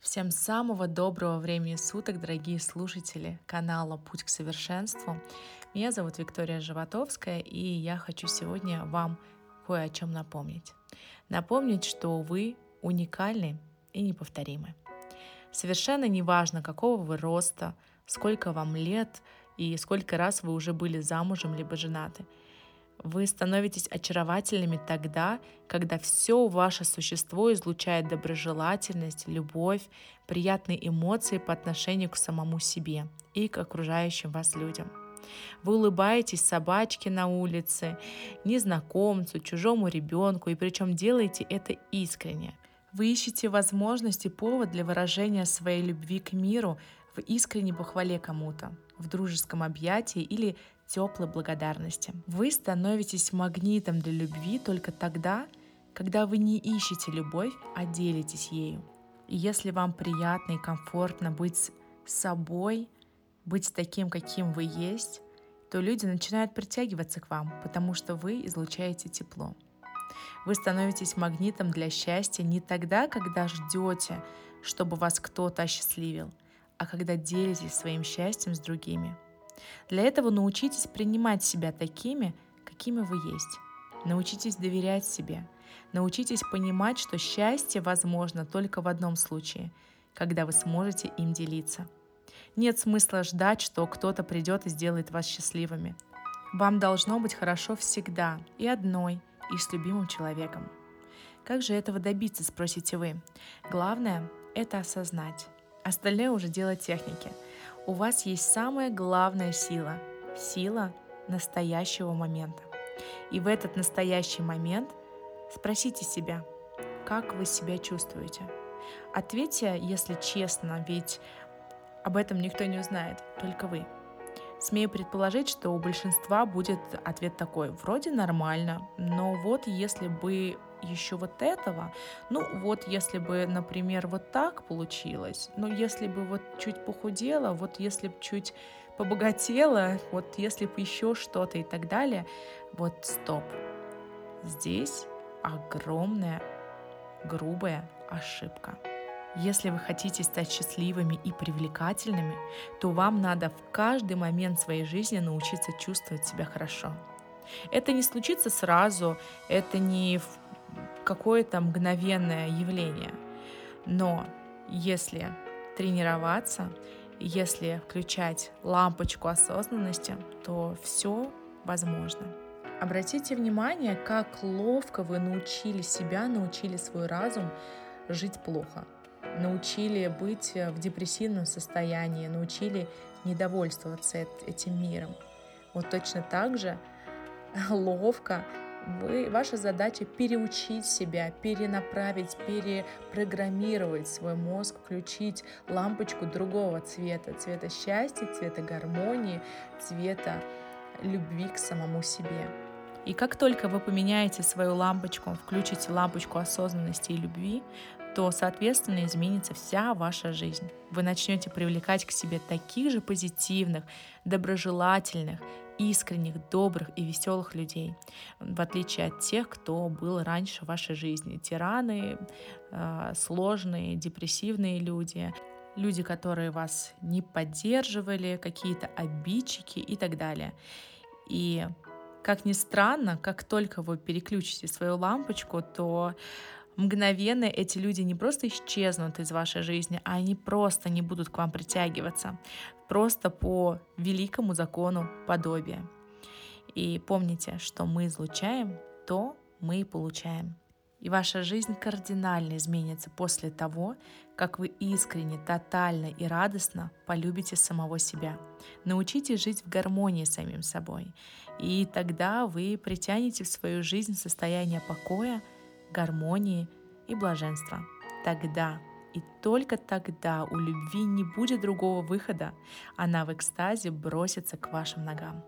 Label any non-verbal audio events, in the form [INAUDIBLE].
Всем самого доброго времени суток, дорогие слушатели канала «Путь к совершенству». Меня зовут Виктория Животовская, и я хочу сегодня вам кое о чем напомнить. Напомнить, что вы уникальны и неповторимы. Совершенно неважно, какого вы роста, сколько вам лет и сколько раз вы уже были замужем либо женаты – вы становитесь очаровательными тогда, когда все ваше существо излучает доброжелательность, любовь, приятные эмоции по отношению к самому себе и к окружающим вас людям. Вы улыбаетесь собачке на улице, незнакомцу, чужому ребенку, и причем делаете это искренне. Вы ищете возможности, повод для выражения своей любви к миру в искренней похвале кому-то, в дружеском объятии или теплой благодарности. Вы становитесь магнитом для любви только тогда, когда вы не ищете любовь, а делитесь ею. И если вам приятно и комфортно быть собой, быть таким, каким вы есть, то люди начинают притягиваться к вам, потому что вы излучаете тепло. Вы становитесь магнитом для счастья не тогда, когда ждете, чтобы вас кто-то осчастливил, а когда делитесь своим счастьем с другими – для этого научитесь принимать себя такими, какими вы есть. Научитесь доверять себе. Научитесь понимать, что счастье возможно только в одном случае, когда вы сможете им делиться. Нет смысла ждать, что кто-то придет и сделает вас счастливыми. Вам должно быть хорошо всегда, и одной, и с любимым человеком. Как же этого добиться, спросите вы? Главное – это осознать. Остальное уже дело техники – у вас есть самая главная сила – сила настоящего момента. И в этот настоящий момент спросите себя, как вы себя чувствуете. Ответьте, если честно, ведь об этом никто не узнает, только вы. Смею предположить, что у большинства будет ответ такой, вроде нормально, но вот если бы еще вот этого. Ну вот если бы, например, вот так получилось, ну если бы вот чуть похудела, вот если бы чуть побогатела, вот если бы еще что-то и так далее, вот стоп. Здесь огромная, грубая ошибка. Если вы хотите стать счастливыми и привлекательными, то вам надо в каждый момент своей жизни научиться чувствовать себя хорошо. Это не случится сразу, это не какое-то мгновенное явление. Но если тренироваться, если включать лампочку осознанности, то все возможно. Обратите внимание, как ловко вы научили себя, научили свой разум жить плохо, научили быть в депрессивном состоянии, научили недовольствоваться этим миром. Вот точно так же [LAUGHS] ловко вы, ваша задача переучить себя, перенаправить, перепрограммировать свой мозг, включить лампочку другого цвета, цвета счастья, цвета гармонии, цвета любви к самому себе. И как только вы поменяете свою лампочку, включите лампочку осознанности и любви, то, соответственно, изменится вся ваша жизнь. Вы начнете привлекать к себе таких же позитивных, доброжелательных искренних, добрых и веселых людей, в отличие от тех, кто был раньше в вашей жизни. Тираны, э, сложные, депрессивные люди, люди, которые вас не поддерживали, какие-то обидчики и так далее. И как ни странно, как только вы переключите свою лампочку, то мгновенно эти люди не просто исчезнут из вашей жизни, а они просто не будут к вам притягиваться, просто по великому закону подобия. И помните, что мы излучаем, то мы и получаем. И ваша жизнь кардинально изменится после того, как вы искренне, тотально и радостно полюбите самого себя. Научитесь жить в гармонии с самим собой. И тогда вы притянете в свою жизнь состояние покоя, гармонии и блаженства. Тогда и только тогда у любви не будет другого выхода, она в экстазе бросится к вашим ногам.